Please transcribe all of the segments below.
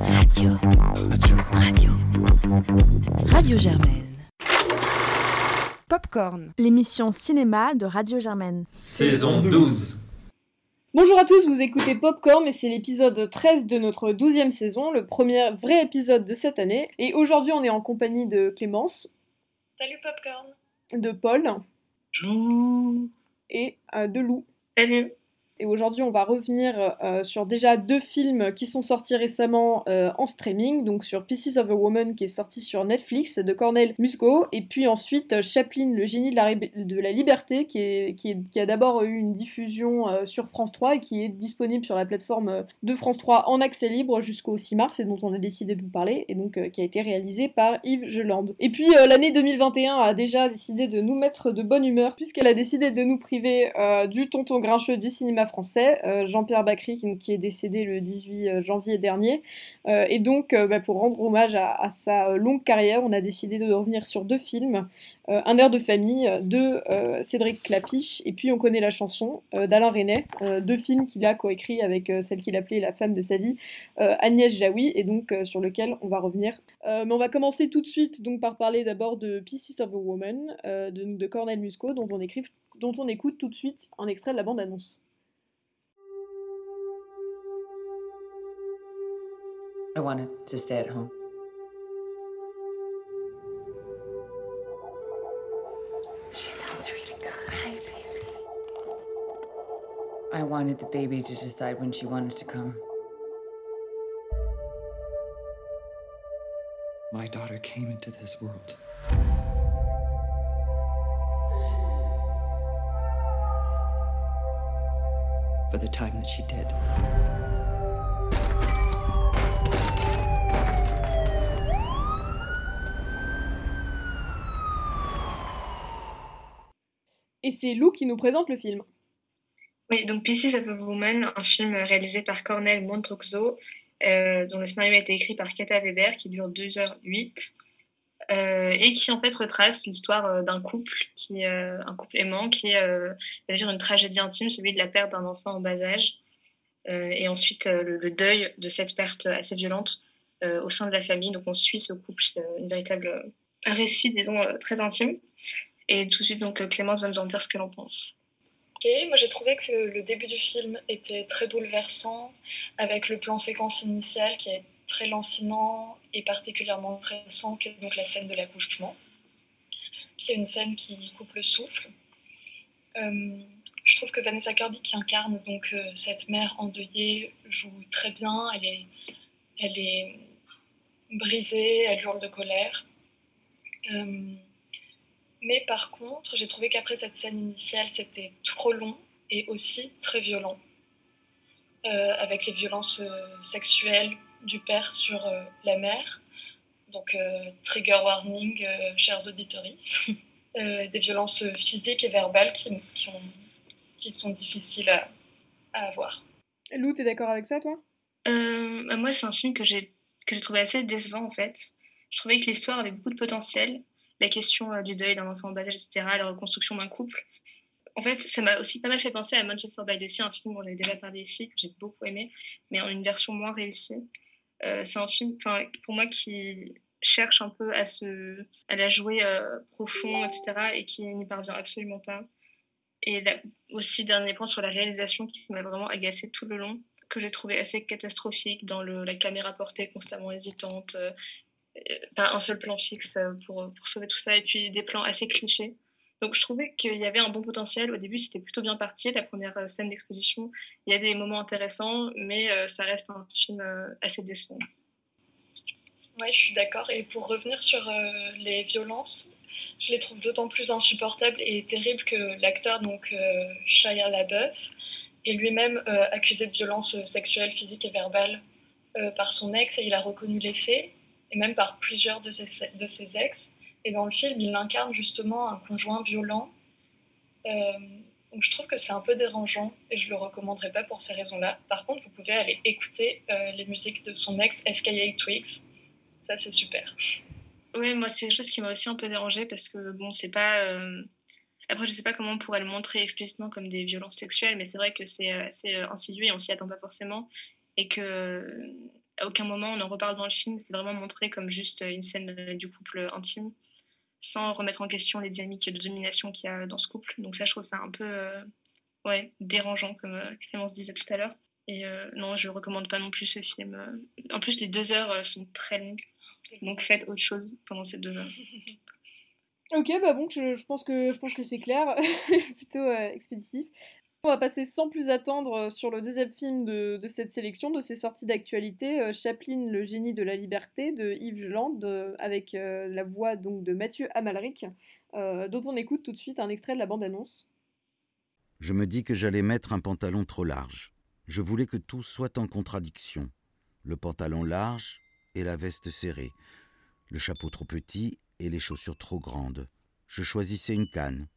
Radio. Radio. Radio. Radio Germaine. Popcorn, l'émission cinéma de Radio Germaine. Saison 12. Bonjour à tous, vous écoutez Popcorn et c'est l'épisode 13 de notre 12e saison, le premier vrai épisode de cette année. Et aujourd'hui, on est en compagnie de Clémence. Salut Popcorn. De Paul. Bonjour. Et euh, de Lou. Salut. Et aujourd'hui, on va revenir euh, sur déjà deux films qui sont sortis récemment euh, en streaming. Donc sur Pieces of a Woman qui est sorti sur Netflix de Cornel Musco. Et puis ensuite euh, Chaplin, le génie de la, liberté, qui, a d'abord eu une diffusion sur France 3 et qui est disponible sur la plateforme de France 3 en accès libre jusqu'au 6 mars et dont on a décidé de vous parler. Et donc qui a été réalisé par Yves Geland. Et puis l'année 2021 a déjà décidé de nous mettre de bonne humeur puisqu'elle a décidé de nous priver du tonton grincheux du cinéma français, euh, Jean-Pierre Bacry, qui, est décédé le 18 euh, janvier dernier. Euh, et donc, bah, pour rendre hommage à, sa longue carrière, on a décidé de revenir sur deux films. un air de famille de Cédric Clapiche, et puis on connaît la chanson d'Alain Resnais, deux films qu'il a coécrit avec celle qu'il appelait la femme de sa vie, Agnès Jaoui, et donc sur lequel on va revenir. mais on va commencer tout de suite donc par parler d'abord de Pieces of a Woman de, Cornel Musco, dont on, écrit, dont on écoute tout de suite un extrait de la bande-annonce. I wanted to stay at home. She sounds really good. Hi, baby. I wanted the baby to decide when she wanted to come. My daughter came into this world. For the time that she did. Et c'est Lou qui nous présente le film. Oui, donc Pieces of a Woman, un film réalisé par Cornel Montroxo, euh, dont le scénario a été écrit par Kata Weber, qui dure 2h08, euh, et qui en fait retrace l'histoire euh, d'un couple, qui, un couple aimant, qui est dire une tragédie intime, celui de la perte d'un enfant en bas âge, et ensuite le, deuil de cette perte assez violente au sein de la famille. Donc on suit ce couple, une véritable un récit, disons, très intime. Et tout de suite, donc Clémence va nous en dire ce qu'elle en pense. Ok, moi j'ai trouvé que le début du film était très bouleversant, avec le plan séquence initial qui est très lancinant et particulièrement qui est donc la scène de l'accouchement, qui est une scène qui coupe le souffle. Euh, je trouve que Vanessa Kirby, qui incarne donc euh, cette mère endeuillée, joue très bien. Elle est, elle est brisée, elle hurle de colère. Euh, mais par contre, j'ai trouvé qu'après cette scène initiale, c'était trop long et aussi très violent, euh, avec les violences euh, sexuelles du père sur euh, la mère. Donc, trigger warning, chers auditeurs. des violences physiques et verbales qui, qui, sont difficiles à, avoir. Lou, t'es d'accord avec ça, toi? Bah, Moi, c'est un film que j'ai trouvé assez décevant, en fait. Je trouvais que l'histoire avait beaucoup de potentiel, la question euh, du deuil d'un enfant en bas âge, etc., la reconstruction d'un couple. En fait, ça m'a aussi pas mal fait penser à Manchester by the Sea, un film dont j'avais déjà parlé ici, que j'ai beaucoup aimé, mais en une version moins réussie. Euh, c'est un film, pour moi, qui cherche un peu à, se, à la jouer euh, profond, etc., et qui n'y parvient absolument pas. Et aussi, dernier point sur la réalisation qui m'a vraiment agacé tout le long, que j'ai trouvé assez catastrophique dans le, la caméra portée constamment hésitante, pas un seul plan fixe euh, pour, sauver tout ça, et puis des plans assez clichés. Donc je trouvais qu'il y avait un bon potentiel. Au début, c'était plutôt bien parti. La première euh, scène d'exposition, il y a des moments intéressants, mais euh, ça reste un film assez décevant. Oui, je suis d'accord. Et pour revenir sur les violences, je les trouve d'autant plus insupportables et terribles que l'acteur, donc Shia LaBeouf, est lui-même accusé de violences sexuelles, physiques et verbales par son ex et il a reconnu les faits et même par plusieurs de ses, de ses ex. Et dans le film, il incarne justement un conjoint violent. Euh, donc je trouve que c'est un peu dérangeant et je le recommanderais pas pour ces raisons-là. Par contre, vous pouvez aller écouter euh, les musiques de son ex FKA Twigs. Ça, c'est super. Oui, moi, c'est quelque chose qui m'a aussi un peu dérangé parce que, bon, c'est pas. Euh, après, je sais pas comment on pourrait le montrer explicitement comme des violences sexuelles, mais c'est vrai que c'est assez insidieux et on s'y attend pas forcément. Et que aucun moment on en reparle dans le film. C'est vraiment montré comme juste une scène du couple intime, sans remettre en question les dynamiques de domination qu'il y a dans ce couple. Donc ça, je trouve ça un peu ouais, dérangeant, comme Clémence disait tout à l'heure. Et non, je recommande pas non plus ce film. En plus, les deux heures sont très longues. Donc faites autre chose pendant ces deux heures. Ok, bah bon, je, pense que, que c'est clair, plutôt euh, expéditif. On va passer sans plus attendre euh, sur le deuxième film de, cette sélection, de ces sorties d'actualité, euh, Chaplin, le génie de la liberté, de Yves Land, avec la voix donc de Mathieu Amalric, dont on écoute tout de suite un extrait de la bande-annonce. Je me dis que j'allais mettre un pantalon trop large. Je voulais que tout soit en contradiction. Le pantalon large et la veste serrée. Le chapeau trop petit et les chaussures trop grandes. Je choisissais une canne,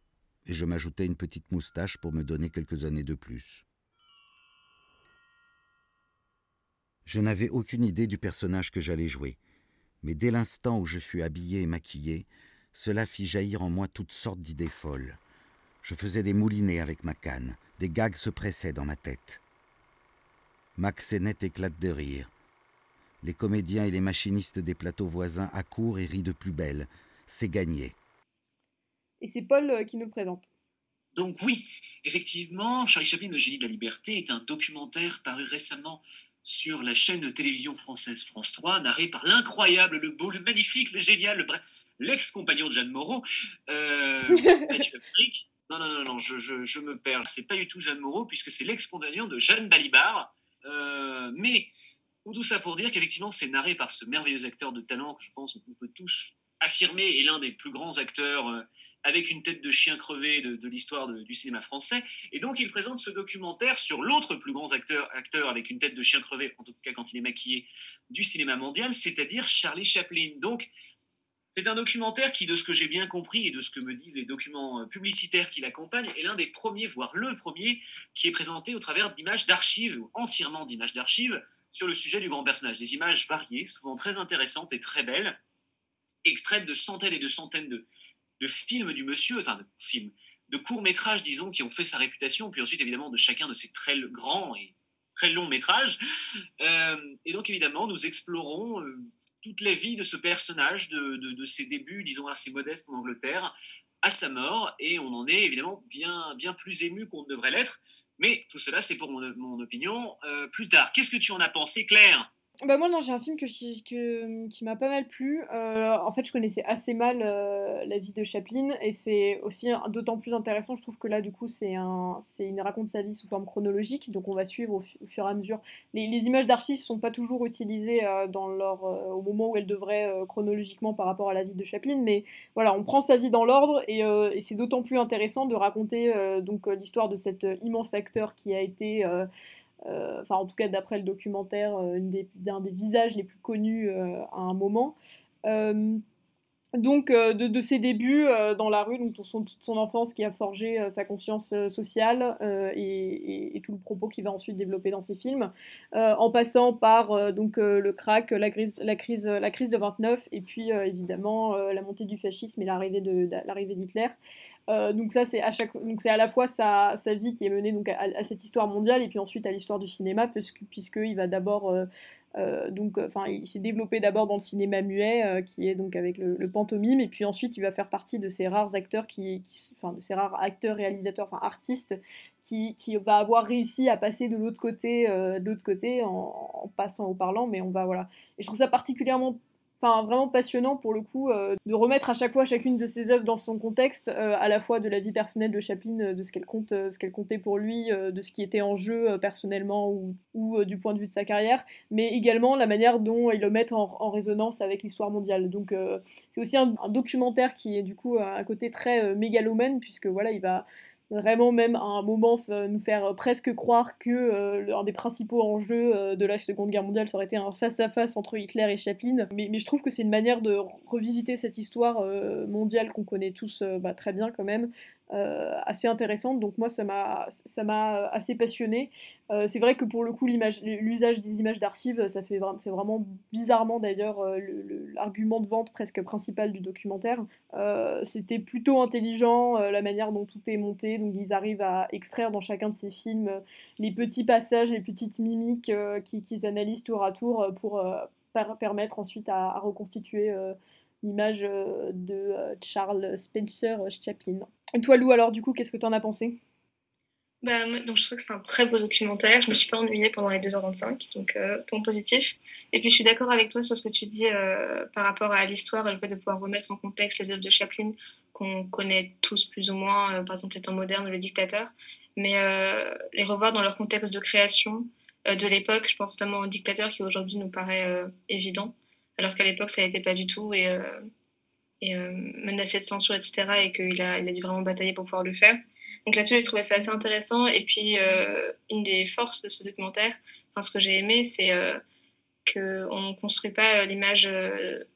et je m'ajoutais une petite moustache pour me donner quelques années de plus. Je n'avais aucune idée du personnage que j'allais jouer, mais dès l'instant où je fus habillé et maquillé, cela fit jaillir en moi toutes sortes d'idées folles. Je faisais des moulinets avec ma canne, des gags se pressaient dans ma tête. Max éclate de rire. Les comédiens et les machinistes des plateaux voisins accourent et rient de plus belle. C'est gagné. Et c'est Paul euh, qui nous le présente. Donc oui, effectivement, Charlie Chaplin, le génie de la liberté, est un documentaire paru récemment sur la chaîne de télévision française France 3, narré par l'incroyable, le beau, le magnifique, le génial, l'ex-compagnon de Jeanne Moreau, euh, Mathieu Non, non, non, non, je, je, je me perds. C'est pas du tout Jeanne Moreau, puisque c'est l'ex-compagnon de Jeanne Balibar. Euh, mais tout ça pour dire qu'effectivement, c'est narré par ce merveilleux acteur de talent que je pense qu'on peut tous affirmer est l'un des plus grands acteurs euh, avec une tête de chien crevé de, l'histoire du cinéma français. Et donc, il présente ce documentaire sur l'autre plus grand acteur, avec une tête de chien crevé, en tout cas quand il est maquillé, du cinéma mondial, c'est-à-dire Charlie Chaplin. Donc, c'est un documentaire qui, de ce que j'ai bien compris et de ce que me disent les documents euh, publicitaires qui l'accompagnent, est l'un des premiers, voire le premier, qui est présenté au travers d'images d'archives, ou entièrement d'images d'archives, sur le sujet du grand personnage. Des images variées, souvent très intéressantes et très belles, extraites de centaines et de centaines de, films du monsieur, enfin de films, de courts-métrages, disons, qui ont fait sa réputation, puis ensuite évidemment de chacun de ses très grands et très longs métrages. Euh, et donc évidemment, nous explorons euh, toute la vie de ce personnage, de, de, ses débuts, disons, assez modestes en Angleterre, à sa mort, et on en est évidemment bien, bien plus ému qu'on ne devrait l'être. Mais tout cela, c'est pour mon, opinion. Euh, plus tard, qu'est-ce que tu en as pensé, Claire? Bah moi non, j'ai un film que, que qui m'a pas mal plu. Euh, en fait, je connaissais assez mal euh, la vie de Chaplin et c'est aussi d'autant plus intéressant, je trouve que là, du coup, c'est un, c'est une raconte sa vie sous forme chronologique, donc on va suivre au, fur et à mesure. Les, images d'archives sont pas toujours utilisées euh, dans leur, au moment où elles devraient chronologiquement par rapport à la vie de Chaplin, mais voilà, on prend sa vie dans l'ordre et, c'est d'autant plus intéressant de raconter donc l'histoire de cet immense acteur qui a été euh, enfin en tout cas d'après le documentaire, euh, d'un des, visages les plus connus euh, à un moment donc de, ses débuts dans la rue, donc son, toute son enfance qui a forgé sa conscience sociale et, tout le propos qu'il va ensuite développer dans ses films, en passant par donc le crack, la crise, la crise, la crise de 29 et puis évidemment la montée du fascisme et l'arrivée d'Hitler. Euh, donc ça c'est à chaque donc c'est à la fois sa, vie qui est menée donc à, cette histoire mondiale et puis ensuite à l'histoire du cinéma puisque puisqu'il va d'abord euh, euh, donc enfin il s'est développé d'abord dans le cinéma muet qui est donc avec le, pantomime et puis ensuite il va faire partie de ces rares acteurs qui, enfin de ces rares acteurs réalisateurs enfin artistes qui, qui, va avoir réussi à passer de l'autre côté de l'autre côté en, en, passant au parlant mais on va voilà. Et je trouve ça particulièrement enfin vraiment passionnant pour le coup euh, de remettre à chaque fois chacune de ses œuvres dans son contexte euh, à la fois de la vie personnelle de Chaplin euh, de ce qu'elle compte ce qu'elle comptait pour lui de ce qui était en jeu personnellement ou, du point de vue de sa carrière mais également la manière dont il le met en, résonance avec l'histoire mondiale. Donc c'est aussi un, un, documentaire qui est du coup un côté très mégalomène puisque voilà il va vraiment même à un moment nous faire presque croire que euh, l'un des principaux enjeux euh, de la Seconde Guerre mondiale ça aurait été un face-à-face entre Hitler et Chaplin. Mais, mais, je trouve que c'est une manière de revisiter cette histoire euh, mondiale qu'on connaît tous bah, très bien quand même, assez intéressante. Donc moi, ça m'a assez passionné. c'est vrai que pour le coup, l'usage des images d'archives, ça fait c'est vraiment bizarrement d'ailleurs l'argument de vente presque principal du documentaire. C'était plutôt intelligent la manière dont tout est monté. Donc ils arrivent à extraire dans chacun de ces films les petits passages, les petites mimiques qu'ils analysent tour à tour pour permettre ensuite à, reconstituer euh, l'image euh, de euh, Charles Spencer Chaplin. Et toi Lou, alors du coup, qu'est-ce que tu en as pensé? Bah, donc je trouve que c'est un très beau documentaire. Je me suis pas ennuyée pendant les 2h25, donc point positif. Et puis je suis d'accord avec toi sur ce que tu dis par rapport à l'histoire et le fait de pouvoir remettre en contexte les œuvres de Chaplin qu'on connaît tous plus ou moins, par exemple les temps modernes, le dictateur, mais les revoir dans leur contexte de création, euh, de l'époque. Je pense notamment au dictateur qui aujourd'hui nous paraît euh, évident, alors qu'à l'époque ça n'était pas du tout et, euh, et menacé de censure, etc. Et qu'il a, il a dû vraiment batailler pour pouvoir le faire. Donc là-dessus, j'ai trouvé ça assez intéressant. Et puis, une des forces de ce documentaire, enfin, ce que j'ai aimé, c'est qu'on ne construit pas l'image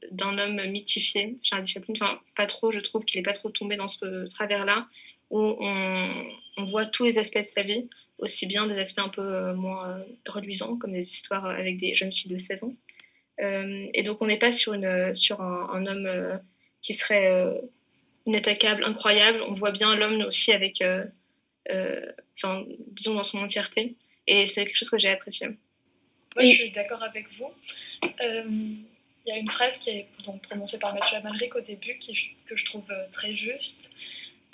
d'un homme mythifié, Charlie Chaplin. Enfin, pas trop, je trouve qu'il n'est pas trop tombé dans ce travers-là, où on, on, voit tous les aspects de sa vie aussi bien des aspects un peu euh, moins euh, reluisants, comme des histoires avec des jeunes filles de 16 ans. Euh, et donc, on n'est pas sur, une, sur un, homme qui serait inattaquable, incroyable. On voit bien l'homme aussi avec, enfin, disons, dans son entièreté. Et c'est quelque chose que j'ai apprécié. Moi, je suis d'accord avec vous. Il y a une phrase qui est donc prononcée par Mathieu Amalric au début qui, que je trouve très juste.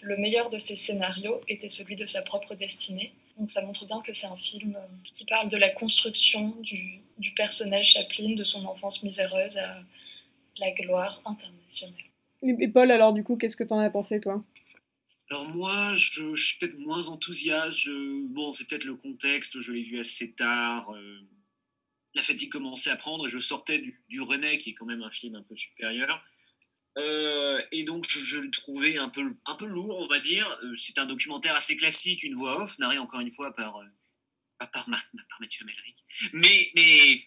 Le meilleur de ses scénarios était celui de sa propre destinée. Donc ça montre bien que c'est un film euh, qui parle de la construction du, personnage Chaplin, de son enfance miséreuse à la gloire internationale. Et Paul, alors du coup, qu'est-ce que tu en as pensé, toi? Alors moi, je, suis peut-être moins enthousiaste. bon, c'est peut-être le contexte. Je l'ai vu assez tard. Euh, la fatigue commençait à prendre. Je sortais du, du René, qui est quand même un film un peu supérieur. Euh, et donc, je, le trouvais un peu, un peu lourd, on va dire. Euh, c'est un documentaire assez classique, une voix off, narré encore une fois par, euh, par, par Mathieu Amelric, mais, mais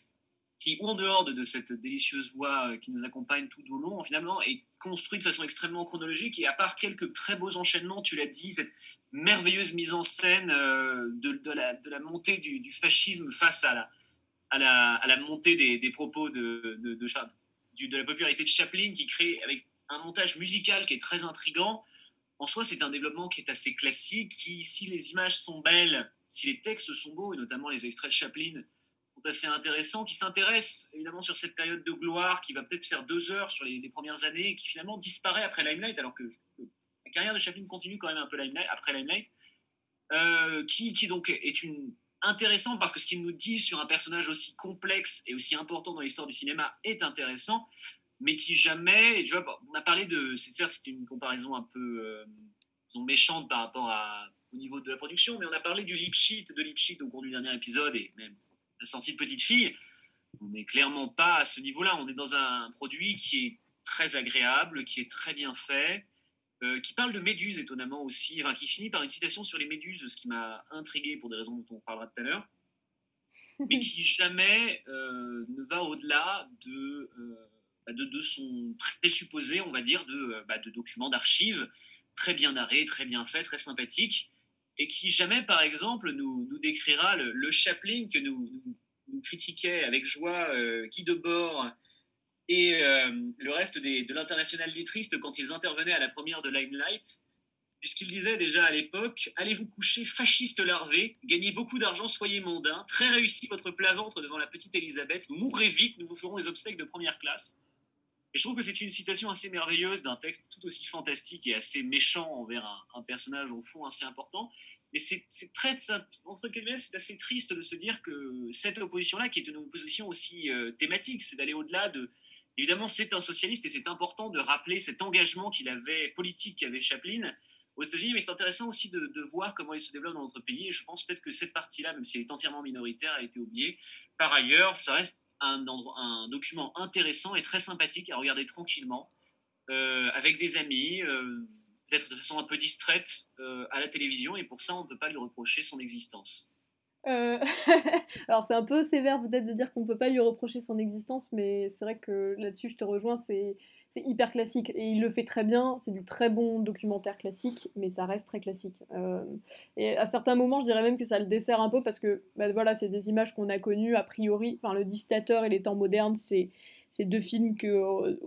qui, en dehors de, cette délicieuse voix qui nous accompagne tout au long, finalement, est construit de façon extrêmement chronologique. Et à part quelques très beaux enchaînements, tu l'as dit, cette merveilleuse mise en scène de, de, la, montée du, fascisme face à la, montée des, propos de, de, la popularité de Chaplin qui crée avec un montage musical qui est très intrigant. En soi, c'est un développement qui est assez classique, qui, si les images sont belles, si les textes sont beaux, et notamment les extraits de Chaplin assez intéressants, qui s'intéressent évidemment sur cette période de gloire qui va peut-être faire deux heures sur les, premières années et qui finalement disparaît après Limelight, alors que la carrière de Chaplin continue quand même un peu Limelight, après Limelight, euh, qui, donc est une intéressant parce que ce qu'il nous dit sur un personnage aussi complexe et aussi important dans l'histoire du cinéma est intéressant, mais qui jamais, tu vois, on a parlé de, c'est certes c'était une comparaison un peu euh, méchante par rapport au niveau de la production, mais on a parlé du lip sheet, de lip sheet au cours du dernier épisode et même la sortie de Petite Fille. On n'est clairement pas à ce niveau-là. On est dans un produit qui est très agréable, qui est très bien fait, euh, qui parle de méduses étonnamment aussi, enfin, qui finit par une citation sur les méduses, ce qui m'a intrigué pour des raisons dont on parlera tout à l'heure, mais qui jamais euh, ne va au-delà de, euh, de, de, son présupposé, on va dire, de, bah, de documents d'archives très bien narrés, très bien faits, très sympathiques, et qui jamais, par exemple, nous, décrira le, le, Chaplin que nous, nous, critiquait avec joie Guy Debord et euh, le reste de l'international lettriste quand ils intervenaient à la première de Limelight, puisqu'ils disaient déjà à l'époque Allez vous coucher, fasciste larvé, gagnez beaucoup d'argent, soyez mondain, très réussi votre plat-ventre devant la petite Elisabeth, mourrez vite, nous vous ferons des obsèques de première classe. Et je trouve que c'est une citation assez merveilleuse d'un texte tout aussi fantastique et assez méchant envers un, personnage au fond assez important. Mais c'est très, entre guillemets, c'est assez triste de se dire que cette opposition-là, qui est une opposition aussi euh, thématique, c'est d'aller au-delà de, Évidemment, c'est un socialiste et c'est important de rappeler cet engagement qu'il avait politique qu'avait Chaplin aux États-Unis, mais c'est intéressant aussi de, voir comment il se développe dans notre pays. Et je pense peut-être que cette partie-là, même si elle est entièrement minoritaire, a été oubliée. Par ailleurs, ça reste un, un document intéressant et très sympathique à regarder tranquillement, euh, avec des amis, euh, peut-être de façon un peu distraite euh, à la télévision. Et pour ça, on ne peut pas lui reprocher son existence. Alors c'est un peu sévère peut-être de dire qu'on ne peut pas lui reprocher son existence, mais c'est vrai que là-dessus je te rejoins, c'est hyper classique et il le fait très bien, c'est du très bon documentaire classique, mais ça reste très classique. Euh, et à certains moments je dirais même que ça le dessert un peu parce que bah, voilà, c'est des images qu'on a connues a priori, enfin le dictateur et les temps modernes c'est c'est deux films que,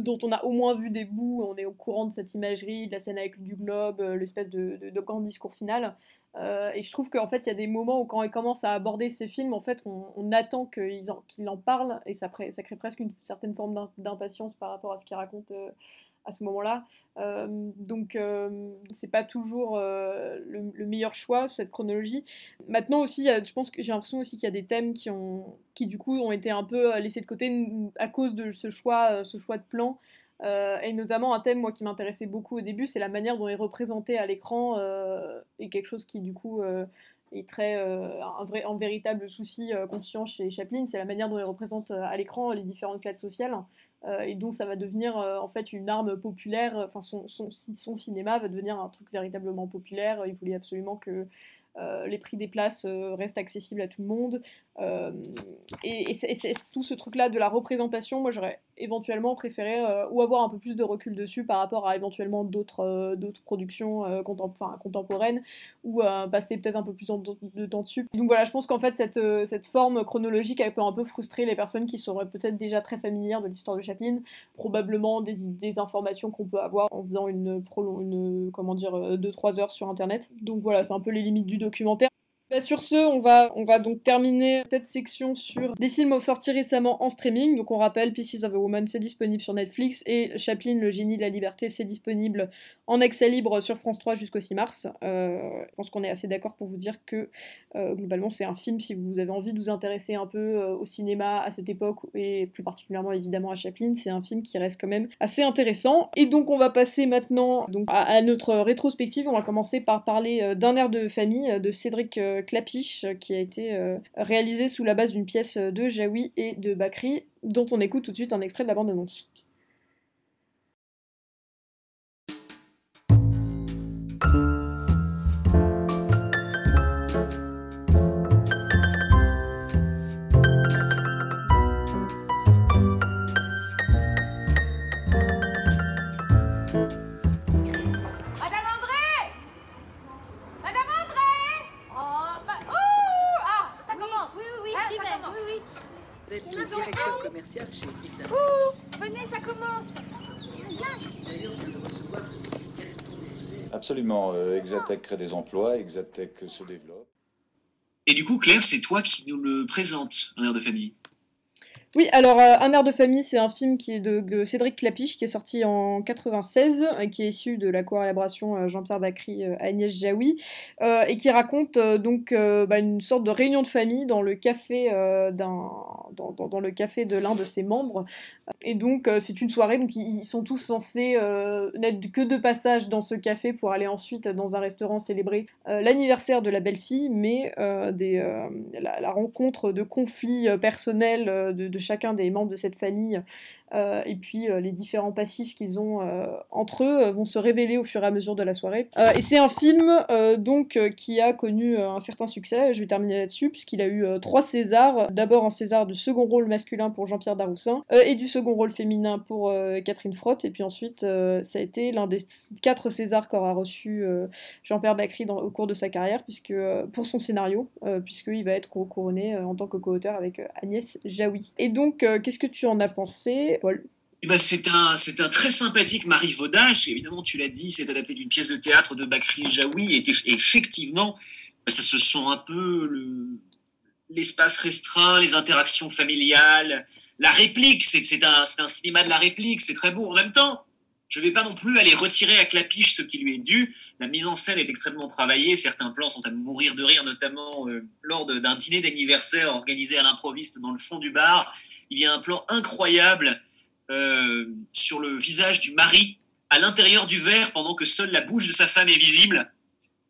dont on a au moins vu des bouts, on est au courant de cette imagerie, de la scène avec du globe, l'espèce de, grand discours final. Euh, et je trouve qu'en fait, il y a des moments où quand il commence à aborder ces films, en fait, on, attend qu'il en, en, parle et ça, crée presque une certaine forme d'impatience par rapport à ce qu'il raconte euh, à ce moment-là. Euh, donc, c'est pas toujours le, meilleur choix, cette chronologie. Maintenant aussi, je pense que j'ai l'impression aussi qu'il y a des thèmes qui, ont, qui, du coup, ont été un peu laissés de côté à cause de ce choix, ce choix de plan. Euh, et notamment un thème moi qui m'intéressait beaucoup au début, c'est la manière dont est représenté à l'écran euh, et quelque chose qui du coup euh, est très un, vrai, un véritable souci conscient chez Chaplin, c'est la manière dont il représente à l'écran les différentes classes sociales et dont ça va devenir en fait une arme populaire. Enfin son, cinéma va devenir un truc véritablement populaire. Il voulait absolument que les prix des places restent accessibles à tout le monde. Et, et tout ce truc-là de la représentation, moi j'aurais éventuellement préférer euh, ou avoir un peu plus de recul dessus par rapport à éventuellement d'autres euh, productions euh, contemporaines ou passer peut-être un peu plus de temps dessus. Donc voilà, je pense qu'en fait cette, forme chronologique elle peut un peu frustrer les personnes qui seraient peut-être déjà très familières de l'histoire de Chaplin, probablement des, des informations qu'on peut avoir en faisant une, une comment dire 2-3 heures sur internet. Donc voilà, c'est un peu les limites du documentaire. Bah, sur ce, on va, on va donc terminer cette section sur des films sortis récemment en streaming. Donc on rappelle, Pieces of a Woman, c'est disponible sur Netflix et Chaplin, le génie de la liberté, c'est disponible en accès libre sur France 3 jusqu'au 6 mars. Euh, je pense qu'on est assez d'accord pour vous dire que euh, globalement c'est un film, si vous avez envie de vous intéresser un peu euh, au cinéma à cette époque et plus particulièrement évidemment à Chaplin, c'est un film qui reste quand même assez intéressant. Et donc on va passer maintenant à notre rétrospective. On va commencer par parler d'un air de famille de Cédric Clapiche qui a été réalisé sous la base d'une pièce de Jaoui et de Bakri dont on écoute tout de suite un extrait de la bande-annonce. Absolument. Euh, Exatec crée des emplois, Exatec se développe. Et du coup, Claire, c'est toi qui nous le présente, un air de famille. Oui, alors euh, Un air de famille, c'est un film qui est de, Cédric Clapiche, qui est sorti en 96, et qui est issu de la collaboration euh, Jean-Pierre Bacry Agnès Jaoui, et qui raconte donc bah, une sorte de réunion de famille dans le café d'un dans, le café de l'un de ses membres. Et donc c'est une soirée, donc ils sont tous censés n'être que de passage dans ce café pour aller ensuite dans un restaurant célébrer l'anniversaire de la belle-fille, mais la, rencontre de conflits personnels de, de, chacun des membres de cette famille euh, et puis euh, les différents passifs qu'ils ont euh, entre eux vont se révéler au fur et à mesure de la soirée. et c'est un film donc qui a connu un certain succès. Je vais terminer là-dessus puisqu'il a eu trois Césars. D'abord un César de second rôle masculin pour Jean-Pierre Daroussin et du second rôle féminin pour Catherine Frotte. Et puis ensuite ça a été l'un des quatre Césars qu'aura reçu Jean-Pierre Bacry au cours de sa carrière puisque pour son scénario puisqu'il va être couronné en tant que co-auteur avec Agnès Jaoui. Et donc qu'est-ce que tu en as pensé eh ben, c'est un, c'est un très sympathique Marie Vaudage. Évidemment, tu l'as dit, c'est adapté d'une pièce de théâtre de Bakri Jaoui. Et, effectivement, ben, ça se sent un peu l'espace restreint, les interactions familiales, la réplique. C'est, c'est, un, c'est un cinéma de la réplique. C'est très beau. En même temps, je ne vais pas non plus aller retirer à Clapiche ce qui lui est dû. La mise en scène est extrêmement travaillée. Certains plans sont à mourir de rire, notamment euh, lors d'un dîner d'anniversaire organisé à l'improviste dans le fond du bar il y a un plan incroyable euh, sur le visage du mari à l'intérieur du verre pendant que seule la bouche de sa femme est visible,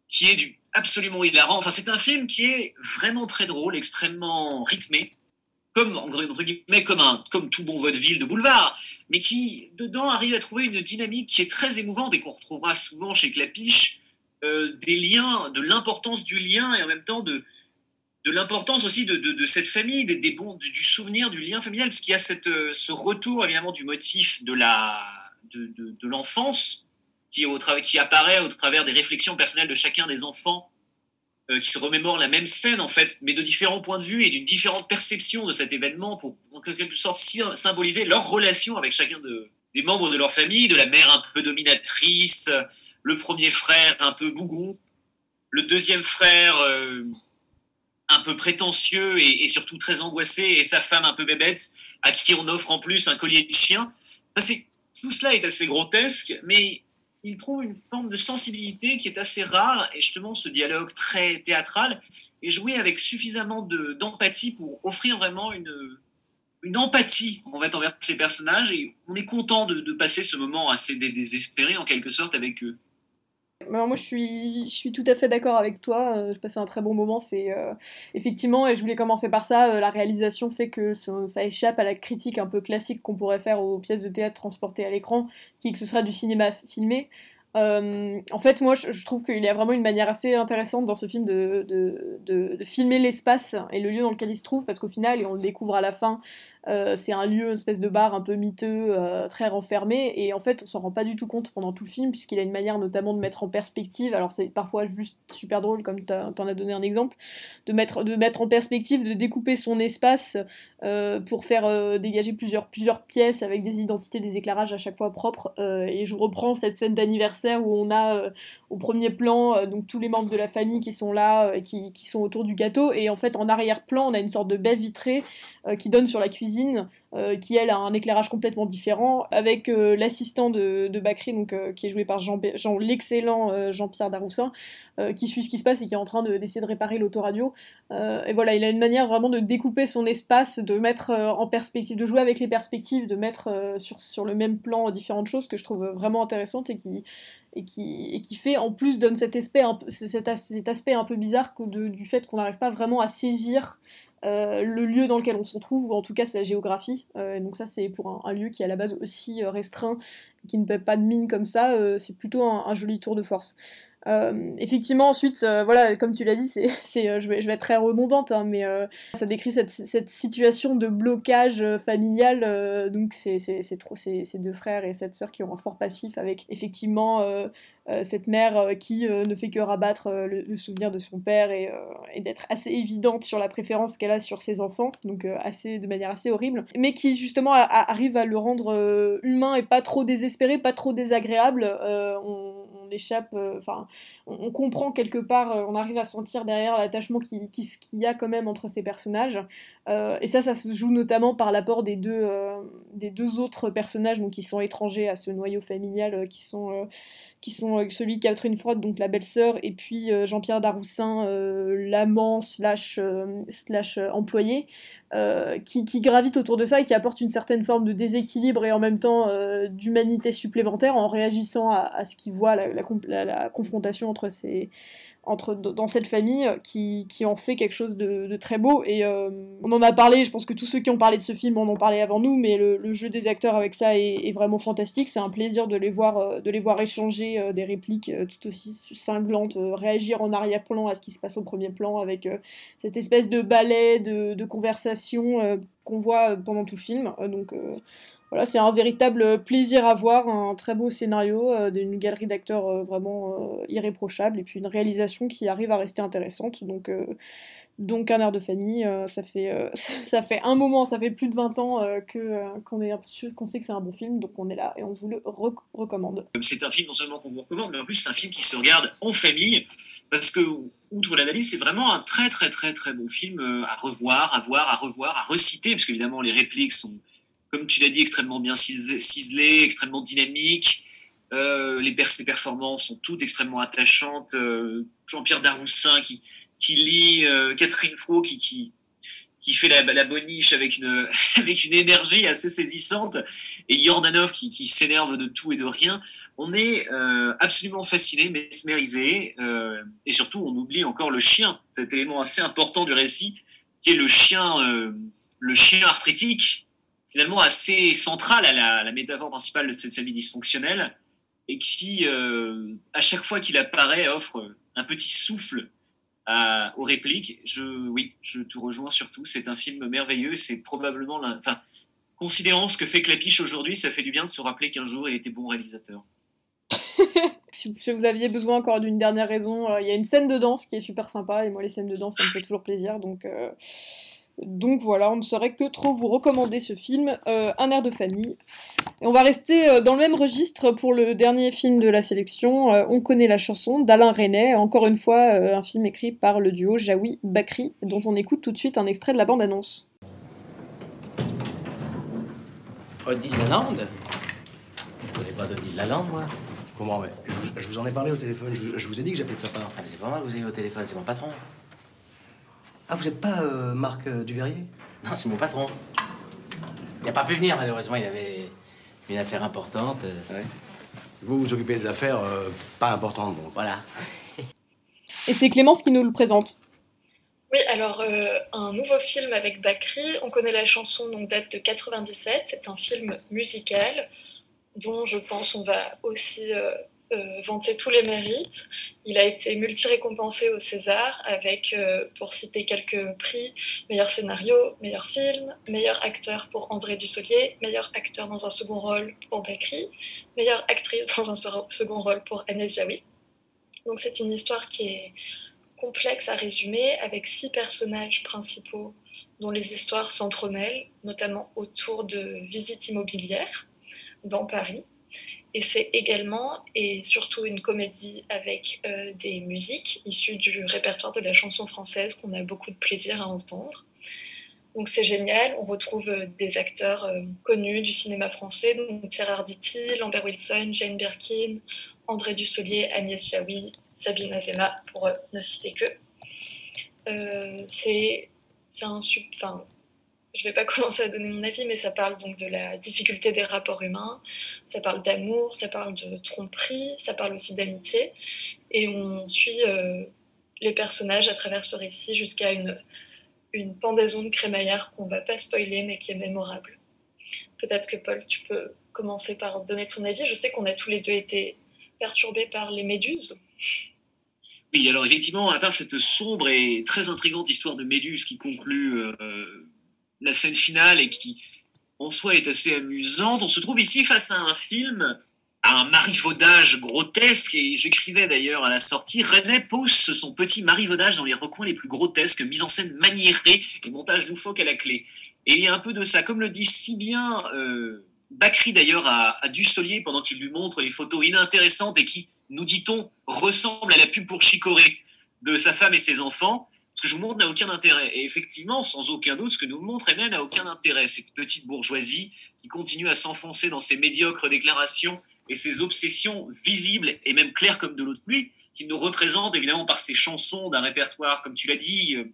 qui est du, absolument hilarant. Enfin, c'est un film qui est vraiment très drôle, extrêmement rythmé, comme entre guillemets comme un comme tout bon vaudeville de boulevard, mais qui dedans arrive à trouver une dynamique qui est très émouvante et qu'on retrouvera souvent chez Clapiche, euh, des liens, de l'importance du lien et en même temps de de l'importance aussi de, cette famille, des, bons, du, souvenir, du lien familial, parce qu'il y a cette, euh, ce retour évidemment du motif de la de, de l'enfance qui, qui apparaît au travers des réflexions personnelles de chacun des enfants euh, qui se remémorent la même scène en fait, mais de différents points de vue et d'une différente perception de cet événement pour en quelque sorte symboliser leur relation avec chacun de, des membres de leur famille, de la mère un peu dominatrice, le premier frère un peu bougon, le deuxième frère euh, prétentieux et, surtout très angoissé, et sa femme un peu bébête, à qui on offre en plus un collier de chien. tout cela est assez grotesque, mais il trouve une forme de sensibilité qui est assez rare, et justement ce dialogue très théâtral est joué avec suffisamment d'empathie pour offrir vraiment une, une empathie en fait, envers ces personnages, et on est content de, de passer ce moment assez désespéré en quelque sorte avec eux moi, je suis, je suis tout à fait d'accord avec toi. Euh, J'ai passé un très bon moment. C'est euh, effectivement, et je voulais commencer par ça. Euh, la réalisation fait que ça, échappe à la critique un peu classique qu'on pourrait faire aux pièces de théâtre transportées à l'écran, qui que ce sera du cinéma filmé. en fait, moi, je, trouve qu'il y a vraiment une manière assez intéressante dans ce film de, de, de, de filmer l'espace et le lieu dans lequel il se trouve, parce qu'au final, et on le découvre à la fin, euh, c'est un lieu, une espèce de bar un peu miteux, euh, très renfermé, et en fait on s'en rend pas du tout compte pendant tout le film, puisqu'il a une manière notamment de mettre en perspective, alors c'est parfois juste super drôle, comme tu en as donné un exemple, de mettre, de mettre en perspective, de découper son espace euh, pour faire dégager plusieurs, plusieurs pièces avec des identités, des éclairages à chaque fois propres, et je reprends cette scène d'anniversaire où on a au premier plan donc tous les membres de la famille qui sont là, qui, qui sont autour du gâteau, et en fait en arrière-plan on a une sorte de baie vitrée qui donne sur la euh, qui elle a un éclairage complètement différent, avec euh, l'assistant de, de Bakri, donc, euh, qui est joué par Jean, Jean l'excellent Jean-Pierre Daroussin, qui suit ce qui se passe et qui est en train d'essayer de, réparer l'autoradio. et voilà, il a une manière vraiment de découper son espace, de mettre en perspective, de jouer avec les perspectives, de mettre sur, sur le même plan différentes choses que je trouve vraiment intéressantes et qui, et qui, fait en plus donne cet aspect un, cet, aspect un peu bizarre du fait qu'on n'arrive pas vraiment à saisir euh, le lieu dans lequel on se trouve, ou en tout cas sa géographie. Euh, donc ça c'est pour un, lieu qui est à la base aussi euh, restreint, qui ne paie pas de mine comme ça, c'est plutôt un, joli tour de force. Effectivement, ensuite, voilà, comme tu l'as dit, c'est, je, vais, je vais être très redondante, hein, mais ça décrit cette, cette, situation de blocage familial. donc, c'est, ces deux frères et cette sœur qui ont un fort passif avec effectivement euh, cette mère euh, qui euh, ne fait que rabattre le, souvenir de son père et, d'être assez évidente sur la préférence qu'elle a sur ses enfants, donc assez, de manière assez horrible, mais qui justement arrive à le rendre humain et pas trop désespéré, pas trop désagréable. on, échappe, enfin, on, comprend quelque part, on arrive à sentir derrière l'attachement qu'il qui, y a quand même entre ces personnages. et ça, ça se joue notamment par l'apport des deux, des deux autres personnages donc, qui sont étrangers à ce noyau familial, qui sont qui sont euh, celui Catherine Freud, donc la belle-sœur, et puis euh, Jean-Pierre Daroussin, euh, l'amant slash, slash employé, qui, qui, gravite autour de ça et qui apporte une certaine forme de déséquilibre et en même temps d'humanité supplémentaire en réagissant à, ce qu'il voit, la, la, confrontation entre ces entre, dans cette famille qui, qui, en fait quelque chose de, très beau. Et euh, on en a parlé, je pense que tous ceux qui ont parlé de ce film en ont parlé avant nous, mais le, jeu des acteurs avec ça est, vraiment fantastique. C'est un plaisir de les voir, euh, de les voir échanger euh, des répliques tout aussi cinglantes, réagir en arrière-plan à ce qui se passe au premier plan avec cette espèce de ballet de, de conversation qu'on voit pendant tout le film. donc c'est un véritable plaisir à voir, un très beau scénario, euh, d'une galerie d'acteurs euh, vraiment euh, irréprochable, et puis une réalisation qui arrive à rester intéressante. Donc, donc un air de famille, ça, fait, ça fait un moment, ça fait plus de 20 ans que, qu'on, est sûr, qu'on sait que c'est un bon film, donc on est là et on vous le recommande. C'est un film non seulement qu'on vous recommande, mais en plus c'est un film qui se regarde en famille, parce que outre l'analyse, c'est vraiment un très très très très bon film à revoir, à voir, à revoir, à reciter, parce qu'évidemment les répliques sont comme tu l'as dit, extrêmement bien ciselé, extrêmement dynamique. Euh, les, performances sont toutes extrêmement attachantes. Euh, Jean-Pierre Daroussin qui, qui lit, euh, Catherine Fro qui, qui, qui fait la, la, boniche avec une, avec une énergie assez saisissante, et Jordanov qui, qui s'énerve de tout et de rien. On est absolument fasciné, mesmérisé, et surtout on oublie encore le chien, cet élément assez important du récit, qui est le chien, le chien arthritique finalement assez central à la, métaphore principale de cette famille dysfonctionnelle et qui, euh, à chaque fois qu'il apparaît, offre un petit souffle aux répliques. Je, oui, je te rejoins surtout. C'est un film merveilleux. C'est probablement, enfin, considérant ce que fait Clapiche aujourd'hui, ça fait du bien de se rappeler qu'un jour il était bon réalisateur. si vous aviez besoin encore d'une dernière raison, euh, il y a une scène de danse qui est super sympa et moi les scènes de danse ça me fait toujours plaisir donc. Euh, donc voilà, on ne saurait que trop vous recommander ce film, euh, Un air de famille. Et on va rester dans le même registre pour le dernier film de la sélection, On connaît la chanson, d'Alain Resnais, encore une fois un film écrit par le duo Jaoui Bakri, dont on écoute tout de suite un extrait de la bande-annonce. Odile Lalande? Je connais pas d'Odile Lalande, moi. Comment mais je, vous en ai parlé au téléphone, je, vous ai dit que j'appelais de sa part. Ah, c'est pas moi que vous avez au téléphone, c'est mon patron. Ah, vous n'êtes pas euh, Marc euh, Duverier Non, c'est mon patron. Il n'a pas pu venir, malheureusement, il avait une affaire importante. Ouais. Vous vous occupez des affaires euh, pas importantes, bon. Voilà. Et c'est Clémence qui nous le présente. Oui, alors un nouveau film avec Bakri. On connaît la chanson, donc date de 97. C'est un film musical dont je pense on va aussi euh, tous les mérites. Il a été multi-récompensé au César avec, euh, pour citer quelques prix, meilleur scénario, meilleur film, meilleur acteur pour André Dussolier, meilleur acteur dans un second rôle pour Bakri, meilleure actrice dans un second rôle pour Agnès Jaoui. Donc c'est une histoire qui est complexe à résumer avec six personnages principaux dont les histoires s'entremêlent, notamment autour de visites immobilières dans Paris. Et c'est également et surtout une comédie avec euh, des musiques issues du répertoire de la chanson française qu'on a beaucoup de plaisir à entendre. Donc c'est génial, on retrouve euh, des acteurs euh, connus du cinéma français, donc Pierre Arditi, Lambert Wilson, Jane Birkin, André Dussolier, Agnès Jaoui, Sabine Azema, pour ne citer que. c'est un, je ne vais pas commencer à donner mon avis, mais ça parle donc de la difficulté des rapports humains, ça parle d'amour, ça parle de tromperie, ça parle aussi d'amitié. Et on suit euh, les personnages à travers ce récit jusqu'à une, une pendaison de crémaillère qu'on ne va pas spoiler, mais qui est mémorable. Peut-être que Paul, tu peux commencer par donner ton avis. Je sais qu'on a tous les deux été perturbés par les méduses. Oui, alors effectivement, à part cette sombre et très intrigante histoire de méduse qui conclut euh, la scène finale et qui en soi est assez amusante. On se trouve ici face à un film à un marivaudage grotesque, et j'écrivais d'ailleurs à la sortie, René pousse son petit marivaudage dans les recoins les plus grotesques, mise en scène maniérée et montage loufoque à la clé. Et il y a un peu de ça, comme le dit si bien euh, Bakri d'ailleurs à, à Dussolier pendant qu'il lui montre les photos inintéressantes et qui, nous dit-on, ressemblent à la pub pour Chicorée de sa femme et ses enfants. Ce que je vous montre n'a aucun intérêt. Et effectivement, sans aucun doute, ce que nous montre René n'a aucun intérêt. Cette petite bourgeoisie qui continue à s'enfoncer dans ses médiocres déclarations et ses obsessions visibles et même claires comme de l'eau de pluie, qui nous représente évidemment par ses chansons d'un répertoire, comme tu l'as dit, euh,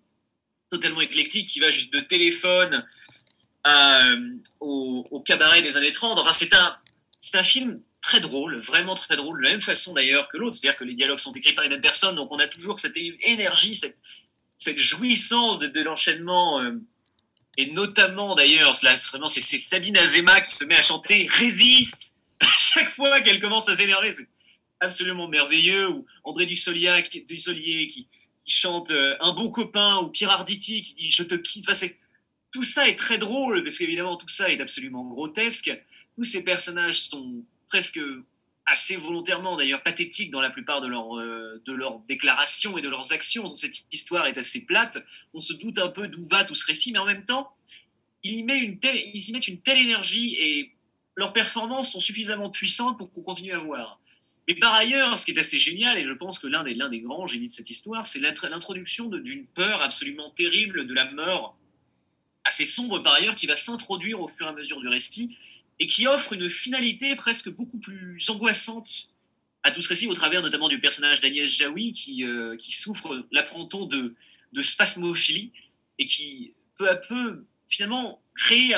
totalement éclectique, qui va juste de téléphone euh, au, cabaret des années 30. Enfin, c'est un, c'est un film très drôle, vraiment très drôle, de la même façon d'ailleurs que l'autre, c'est-à-dire que les dialogues sont écrits par les mêmes personnes, donc on a toujours cette énergie, cette cette jouissance de, l'enchaînement, euh, et notamment d'ailleurs, c'est Sabine Azema qui se met à chanter Résiste à chaque fois qu'elle commence à s'énerver. C'est absolument merveilleux. Ou André Dussolier, Dussolier qui, qui chante euh, Un bon copain, ou Pierre Arditi qui dit Je te quitte. Enfin, tout ça est très drôle, parce qu'évidemment, tout ça est absolument grotesque. Tous ces personnages sont presque assez volontairement d'ailleurs pathétiques dans la plupart de, leur, euh, de leurs déclarations et de leurs actions. Cette histoire est assez plate. On se doute un peu d'où va tout ce récit, mais en même temps, ils y, met une telle, ils y mettent une telle énergie et leurs performances sont suffisamment puissantes pour qu'on continue à voir. Mais par ailleurs, ce qui est assez génial, et je pense que l'un des, l'un des grands génies de cette histoire, c'est l'introduction d'une peur absolument terrible de la mort, assez sombre par ailleurs, qui va s'introduire au fur et à mesure du récit, et qui offre une finalité presque beaucoup plus angoissante à tout ce récit, au travers notamment du personnage d'Agnès Jaoui, qui, euh, qui souffre, l'apprend-on, de, de spasmophilie, et qui, peu à peu, finalement, crée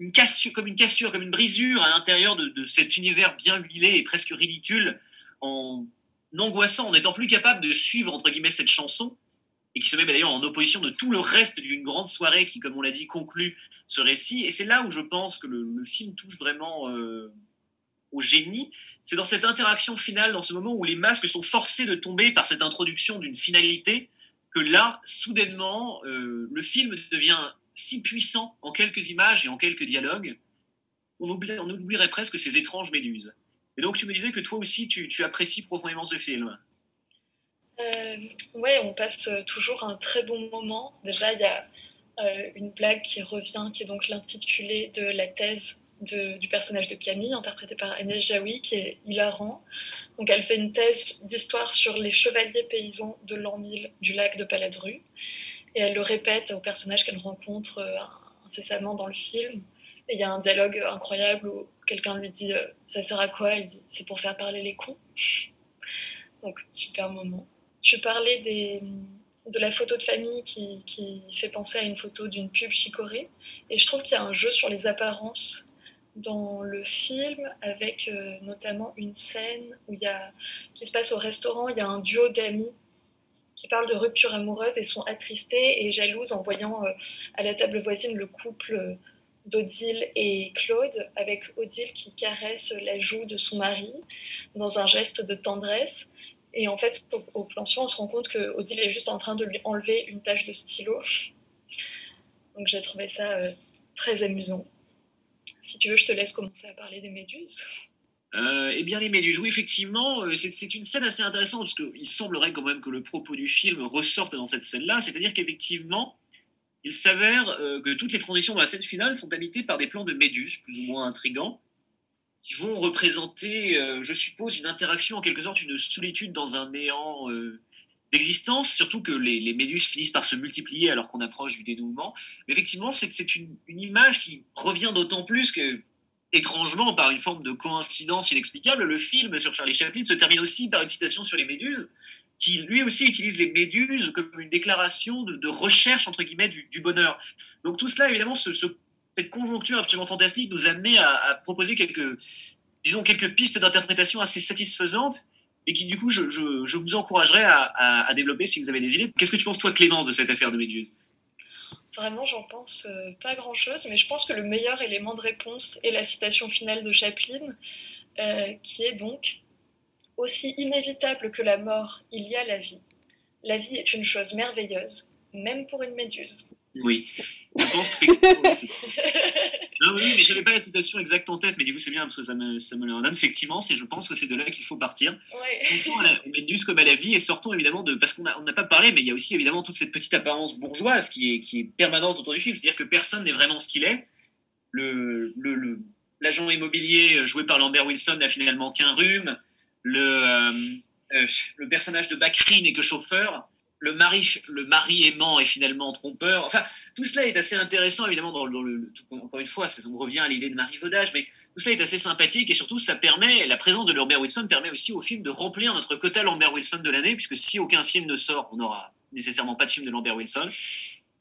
une cassure, comme une cassure, comme une brisure à l'intérieur de, de, cet univers bien huilé et presque ridicule, en angoissant, en n'étant plus capable de suivre, entre guillemets, cette chanson, et qui se met d'ailleurs en opposition de tout le reste d'une grande soirée qui, comme on l'a dit, conclut ce récit. Et c'est là où je pense que le, film touche vraiment euh, au génie. C'est dans cette interaction finale, dans ce moment où les masques sont forcés de tomber par cette introduction d'une finalité que là, soudainement, le film devient si puissant en quelques images et en quelques dialogues, on, oublierait presque ces étranges méduses. Et donc tu me disais que toi aussi, tu apprécies profondément ce film. Euh, ouais, on passe toujours un très bon moment. Déjà, il y a euh, une blague qui revient, qui est donc l'intitulé de la thèse du personnage de Camille, interprété par Agnès Jaoui, qui est hilarant. Donc, elle fait une thèse d'histoire sur les chevaliers paysans de l'an 1000 du lac de Paladru. Et elle le répète au personnage qu'elle rencontre euh, incessamment dans le film. Et il y a un dialogue incroyable où quelqu'un lui dit euh, Ça sert à quoi? Elle dit C'est pour faire parler les cons. Donc, super moment. Je parlais de la photo de famille qui, fait penser à une photo d'une pub chicorée. Et je trouve qu'il y a un jeu sur les apparences dans le film, avec euh, notamment une scène où il a, qui se passe au restaurant. Il y a un duo d'amis qui parlent de rupture amoureuse et sont attristés et jalouses en voyant euh, à la table voisine le couple euh, d'Odile et Claude, avec Odile qui caresse la joue de son mari dans un geste de tendresse. Et en fait, au, plan suivant, on se rend compte que Odile est juste en train de lui enlever une tache de stylo. Donc j'ai trouvé ça euh, très amusant. Si tu veux, je te laisse commencer à parler des méduses. Euh, eh bien, les méduses, oui, effectivement, euh, c'est une scène assez intéressante parce qu'il semblerait quand même que le propos du film ressorte dans cette scène-là, c'est-à-dire qu'effectivement, il s'avère que toutes les transitions dans la scène finale sont habitées par des plans de méduses, plus ou moins intrigants, qui vont représenter, je suppose, une interaction, en quelque sorte, une solitude dans un néant d'existence, surtout que les, méduses finissent par se multiplier alors qu'on approche du dénouement. Mais effectivement, c'est une, image qui revient d'autant plus que étrangement, par une forme de coïncidence inexplicable, le film sur Charlie Chaplin se termine aussi par une citation sur les méduses, qui lui aussi utilise les méduses comme une déclaration de, recherche, entre guillemets, du, bonheur. Donc tout cela, évidemment, cette conjoncture absolument fantastique nous a amené à, proposer quelques, disons, quelques pistes d'interprétation assez satisfaisantes et qui, du coup, je, vous encouragerais à, à, développer si vous avez des idées. Qu'est-ce que tu penses, toi, Clémence, de cette affaire de méduses Vraiment, j'en pense euh, pas grand-chose, mais je pense que le meilleur élément de réponse est la citation finale de Chaplin, euh, qui est donc Aussi inévitable que la mort, il y a la vie. La vie est une chose merveilleuse, même pour une méduse. Oui, je pense que. non, oui, mais j'avais pas la citation exacte en tête, mais du coup, c'est bien parce que ça me, ça me le donne. Effectivement, c'est, je pense que c'est de là qu'il faut partir. Ouais. à la Méduse comme à la vie, et sortons évidemment de. Parce qu'on n'a on pas parlé, mais il y a aussi évidemment toute cette petite apparence bourgeoise qui est, qui est permanente autour du film. C'est-à-dire que personne n'est vraiment ce qu'il est. Le, le, l'agent immobilier euh, joué par Lambert Wilson n'a finalement qu'un rhume. Le, euh, euh, le personnage de Bakri n'est que chauffeur le mari, aimant est finalement trompeur. Enfin, tout cela est assez intéressant, évidemment, dans, le, encore une fois, on revient à l'idée de marivaudage, mais tout cela est assez sympathique et surtout, ça permet, la présence de Lambert Wilson permet aussi au film de remplir notre quota Lambert Wilson de l'année, puisque si aucun film ne sort, on n'aura nécessairement pas de film de Lambert Wilson.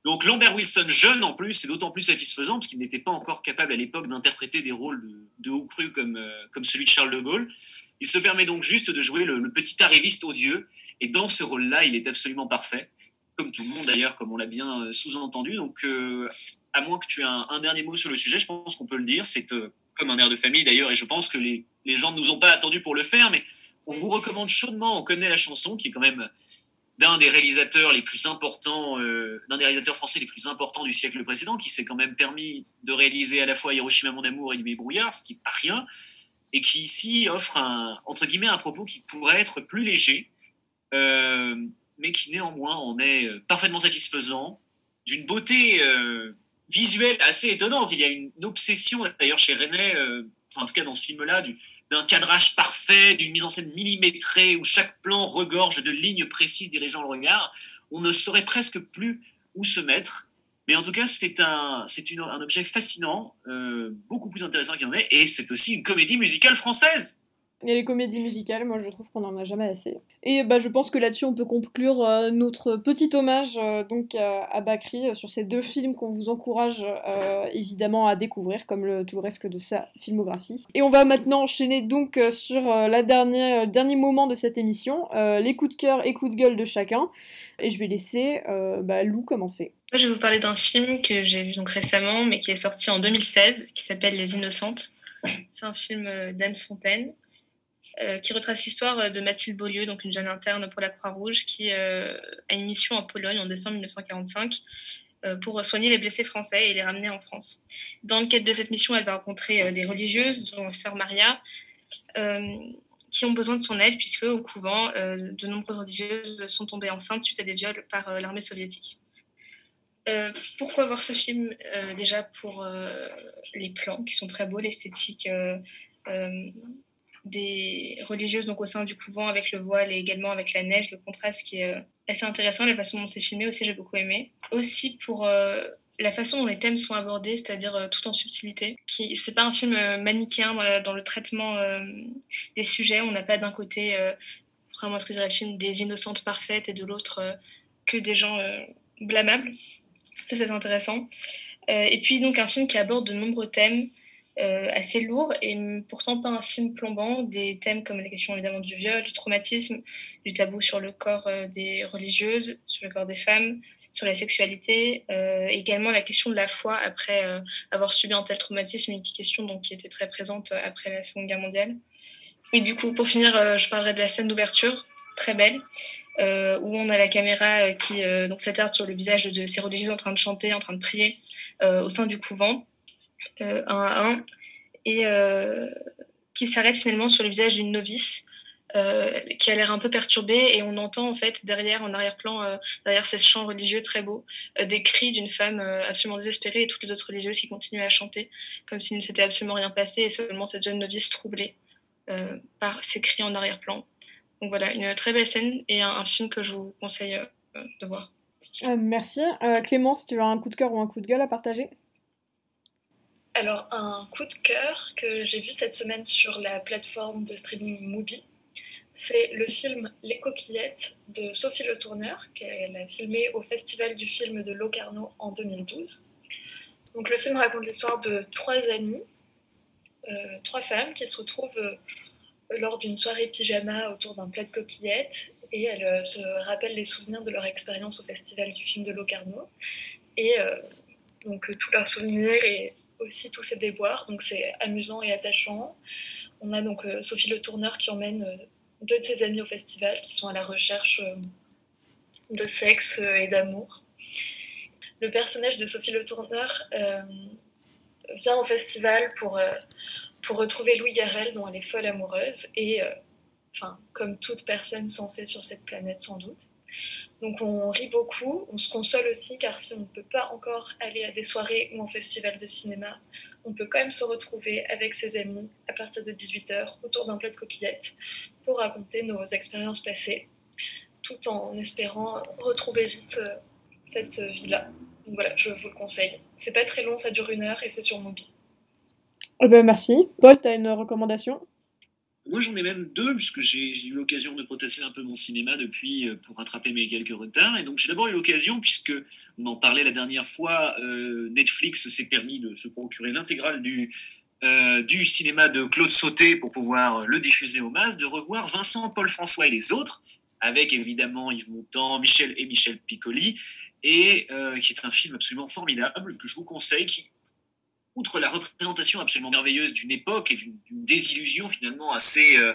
Donc Lambert Wilson jeune en plus, c'est d'autant plus satisfaisant parce qu'il n'était pas encore capable à l'époque d'interpréter des rôles de, haut cru comme, euh, comme celui de Charles de Gaulle. Il se permet donc juste de jouer le, le petit arriviste odieux et dans ce rôle-là, il est absolument parfait, comme tout le monde d'ailleurs, comme on l'a bien euh, sous-entendu. Donc, euh, à moins que tu aies un, dernier mot sur le sujet, je pense qu'on peut le dire. C'est euh, comme un air de famille d'ailleurs, et je pense que les, gens ne nous ont pas attendus pour le faire, mais on vous recommande chaudement, on connaît la chanson, qui est quand même d'un des réalisateurs les plus importants, d'un des réalisateurs français les plus importants du siècle précédent, qui s'est quand même permis de réaliser à la fois Hiroshima mon amour et Nuit brouillard, ce qui n'est pas rien, et qui ici offre un, entre guillemets un propos qui pourrait être plus léger, mais qui néanmoins en est euh, parfaitement satisfaisant, d'une beauté euh, visuelle assez étonnante. Il y a une obsession d'ailleurs chez René, en tout cas dans ce film-là, d'un cadrage parfait, d'une mise en scène millimétrée où chaque plan regorge de lignes précises dirigeant le regard. On ne saurait presque plus où se mettre. Mais en tout cas, c'est un, un objet fascinant, beaucoup plus intéressant qu'il en est, et c'est aussi une comédie musicale française. Et les comédies musicales, moi je trouve qu'on en a jamais assez. Et bah, je pense que là-dessus on peut conclure euh, notre petit hommage euh, donc à Bakri euh, sur ces deux films qu'on vous encourage évidemment à découvrir comme le, tout le reste de sa filmographie. Et on va maintenant enchaîner donc sur la dernière, dernier moment de cette émission, les coups de cœur et coups de gueule de chacun. Et je vais laisser bah, Lou commencer. je vais vous parler d'un film que j'ai vu donc récemment mais qui est sorti en 2016 qui s'appelle Les Innocentes. C'est un film d'Anne Fontaine qui retrace l'histoire de Mathilde Beaulieu, donc une jeune interne pour la Croix-Rouge, qui a une mission en Pologne en décembre 1945 pour soigner les blessés français et les ramener en France. Dans le cadre de cette mission, elle va rencontrer des religieuses, dont Sœur Maria, qui ont besoin de son aide, puisque au couvent, de nombreuses religieuses sont tombées enceintes suite à des viols par l'armée soviétique. Euh, pourquoi voir ce film euh, Déjà pour euh, les plans qui sont très beaux, l'esthétique des religieuses donc au sein du couvent avec le voile et également avec la neige, le contraste qui est assez intéressant, la façon dont c'est filmé aussi j'ai beaucoup aimé. Aussi pour la façon dont les thèmes sont abordés, c'est-à-dire tout en subtilité. Qui, c'est pas un film manichéen dans, le traitement des sujets. On n'a pas d'un côté, vraiment ce que dirait le film, des innocentes parfaites et de l'autre que des gens blâmables. Ça, c'est intéressant. Euh, et puis, donc, un film qui aborde de nombreux thèmes euh, assez lourds et pourtant pas un film plombant. Des thèmes comme la question évidemment du viol, du traumatisme, du tabou sur le corps euh, des religieuses, sur le corps des femmes, sur la sexualité, également la question de la foi après avoir subi un tel traumatisme, une question donc, qui était très présente après la Seconde Guerre mondiale. Et du coup, pour finir, je parlerai de la scène d'ouverture, très belle, euh, où on a la caméra euh, qui euh, s'attarde sur le visage de ces religieuses en train de chanter, en train de prier au sein du couvent, un à un, et qui s'arrête finalement sur le visage d'une novice. qui a l'air un peu perturbée et on entend en fait derrière, en arrière-plan, derrière ces chants religieux très beaux, des cris d'une femme absolument désespérée et toutes les autres religieuses qui continuent à chanter comme s'il ne s'était absolument rien passé et seulement cette jeune novice troublée par ces cris en arrière-plan. Donc voilà, une très belle scène et un, film que je vous conseille euh, de voir. Euh, merci. Euh, Clémence, tu as un coup de cœur ou un coup de gueule à partager? Alors, un coup de cœur que j'ai vu cette semaine sur la plateforme de streaming Mubi, c'est le film Les coquillettes de Sophie Le Tourneur, qu'elle a filmé au Festival du film de Locarno en 2012. Donc, le film raconte l'histoire de trois amies, trois femmes qui se retrouvent lors d'une soirée pyjama autour d'un plat de coquillettes et elles euh, se rappellent les souvenirs de leur expérience au festival du film de Locarno et euh, donc euh, tous leurs souvenirs et aussi tous ces déboires donc c'est amusant et attachant on a donc Sophie Le Tourneur qui emmène deux de ses amis au festival qui sont à la recherche de sexe et d'amour le personnage de Sophie Le Tourneur vient au festival pour pour retrouver Louis Garrel dont elle est folle amoureuse et, euh, comme toute personne censée sur cette planète sans doute. Donc on rit beaucoup, on se console aussi car si on ne peut pas encore aller à des soirées ou en festival de cinéma, on peut quand même se retrouver avec ses amis à partir de 18h autour d'un plat de coquillettes pour raconter nos expériences passées, tout en espérant retrouver vite euh, cette vie-là. Donc voilà, je vous le conseille. C'est pas très long, ça dure une heure et c'est sur Mobi. Eh ben, merci. Paul, tu as une recommandation? Moi, j'en ai même deux, puisque j'ai eu l'occasion de protester un peu mon cinéma depuis euh, pour rattraper mes quelques retards. Et donc, j'ai d'abord eu l'occasion, puisque on en parlait la dernière fois, euh, Netflix s'est permis de se procurer l'intégrale du, euh, du cinéma de Claude Sauté pour pouvoir le diffuser au MAS, de revoir Vincent, Paul François et les autres, avec évidemment Yves Montand, Michel et Michel Piccoli, et qui est un film absolument formidable que je vous conseille, qui outre la représentation absolument merveilleuse d'une époque et d'une désillusion finalement assez euh,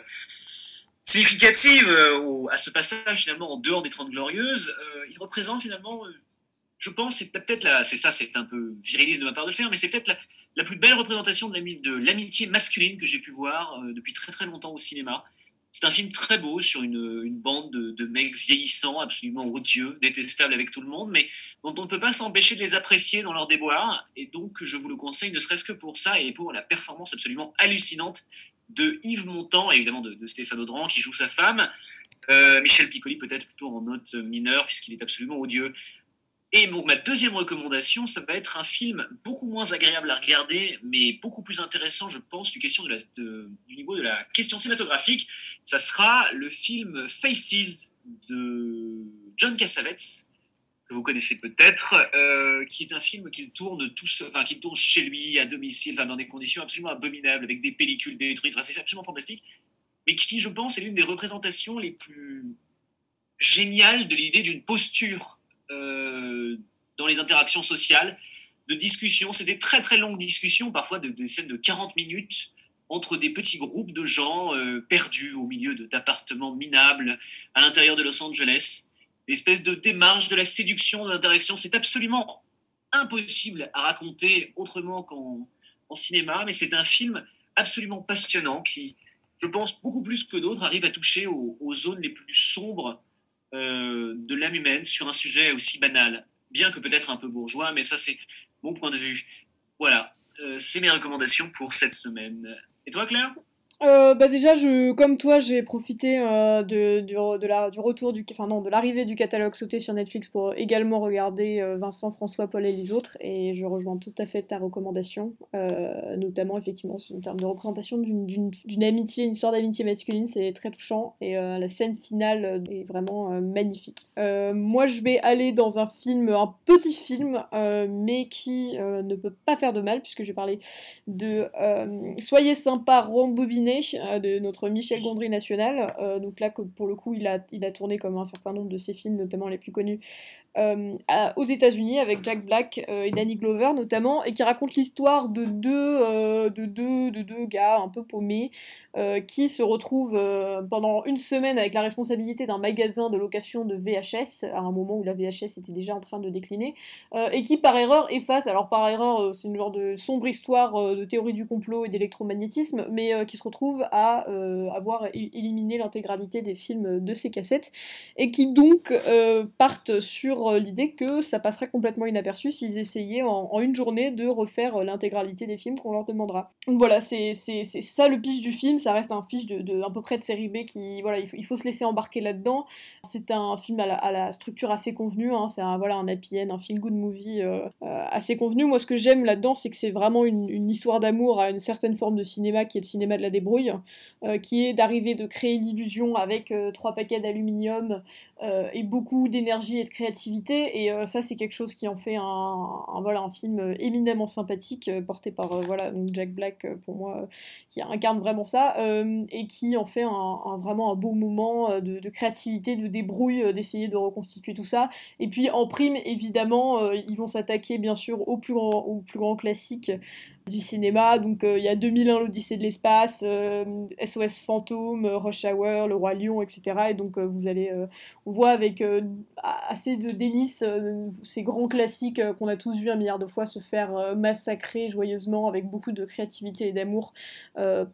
significative euh, à ce passage finalement en dehors des Trente Glorieuses, euh, il représente finalement, je pense, c'est peut-être la, c'est ça, c'est un peu viriliste de ma part de faire, mais c'est peut-être la, plus belle représentation de l'amitié masculine que j'ai pu voir depuis très très longtemps au cinéma. C'est un film très beau sur une, bande de, mecs vieillissants, absolument odieux, détestables avec tout le monde, mais dont on ne peut pas s'empêcher de les apprécier dans leur déboire. Et donc, je vous le conseille, ne serait-ce que pour ça et pour la performance absolument hallucinante de Yves Montand, évidemment de, Stéphane Audran qui joue sa femme. Euh, Michel Piccoli peut-être plutôt en note mineure puisqu'il est absolument odieux. Et donc, ma deuxième recommandation, ça va être un film beaucoup moins agréable à regarder, mais beaucoup plus intéressant, je pense, du, niveau de la question cinématographique. Ça sera le film Faces de John Cassavetes, que vous connaissez peut-être, euh, qui est un film qu'il tourne, tous, enfin, qu'il tourne chez lui, à domicile, dans des conditions absolument abominables, avec des pellicules détruites. Enfin, c'est absolument fantastique. Mais qui, je pense, est l'une des représentations les plus géniales de l'idée d'une posture dans les interactions sociales, de discussions. C'est des très très longues discussions, parfois de, des scènes de 40 minutes, entre des petits groupes de gens perdus au milieu d'appartements minables à l'intérieur de Los Angeles. L'espèce de démarche de la séduction, de l'interaction, c'est absolument impossible à raconter autrement qu'en cinéma, mais c'est un film absolument passionnant qui, je pense, beaucoup plus que d'autres, arrive à toucher aux, zones les plus sombres euh, de l'âme humaine sur un sujet aussi banal, bien que peut-être un peu bourgeois, mais ça c'est mon point de vue. Voilà, euh, c'est mes recommandations pour cette semaine. Et toi Claire? Euh, bah déjà, je, comme toi, j'ai profité euh, de, du, de la, du retour du, enfin non, de l'arrivée du catalogue sauté sur Netflix pour également regarder euh, Vincent, François, Paul et les autres, et je rejoins tout à fait ta recommandation, notamment effectivement en termes de représentation d'une amitié, une histoire d'amitié masculine, c'est très touchant, et la scène finale est vraiment magnifique. moi, je vais aller dans un film, un petit film, mais qui ne peut pas faire de mal, puisque je vais parler de Soyez sympa, rembobiner euh, de notre Michel Gondry national. Euh, donc là, pour le coup, il a, il a tourné comme un certain nombre de ses films, notamment les plus connus, euh, aux États-Unis avec Jack Black et Danny Glover notamment, et qui raconte l'histoire de deux, de, deux, de deux gars un peu paumés euh, qui se retrouve euh, pendant une semaine avec la responsabilité d'un magasin de location de VHS, à un moment où la VHS était déjà en train de décliner, euh, et qui par erreur efface, alors par erreur c'est une genre de sombre histoire de théorie du complot et d'électromagnétisme, mais qui se retrouve à avoir éliminé l'intégralité des films de ces cassettes, et qui donc partent sur l'idée que ça passerait complètement inaperçu s'ils essayaient en, une journée de refaire l'intégralité des films qu'on leur demandera. Donc voilà, c'est ça le pitch du film, ça reste un fiche de, à peu près de série B qui, voilà, il faut, se laisser embarquer là-dedans. C'est un film à la, structure assez convenue, hein. c'est un, voilà, un happy end, un feel-good movie euh, euh, assez convenu. Moi, ce que j'aime là-dedans, c'est que c'est vraiment une, histoire d'amour à une certaine forme de cinéma qui est le cinéma de la débrouille, euh, qui est d'arriver de créer l'illusion avec trois paquets d'aluminium et beaucoup d'énergie et de créativité. Et ça, c'est quelque chose qui en fait un, voilà, un film éminemment sympathique, porté par voilà, Jack Black, pour moi, qui incarne vraiment ça. Euh, et qui en fait un, vraiment un beau moment euh, de, créativité, de débrouille, euh, d'essayer de reconstituer tout ça. Et puis en prime, évidemment, ils vont s'attaquer bien sûr au plus grand, au plus grand classique du cinéma. Donc il y a 2001, l'Odyssée de l'espace, SOS Fantôme, Rush Hour, Le Roi Lion, etc. Et donc vous allez, on voit avec assez de délices ces grands classiques qu'on a tous vus un milliard de fois se faire massacrer joyeusement avec beaucoup de créativité et d'amour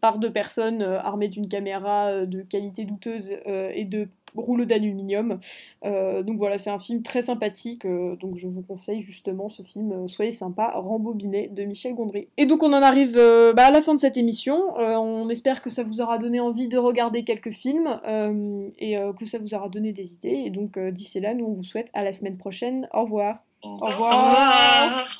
par deux personnes armées d'une caméra de qualité douteuse et de rouleau d'aluminium. Euh, donc voilà, c'est un film très sympathique, euh, donc je vous conseille justement ce film euh, Soyez sympa, Rembobiné de Michel Gondry. Et donc on en arrive bah, à la fin de cette émission, on espère que ça vous aura donné envie de regarder quelques films et que ça vous aura donné des idées. Et donc d'ici là, nous on vous souhaite à la semaine prochaine. Au revoir. Au revoir. Au revoir.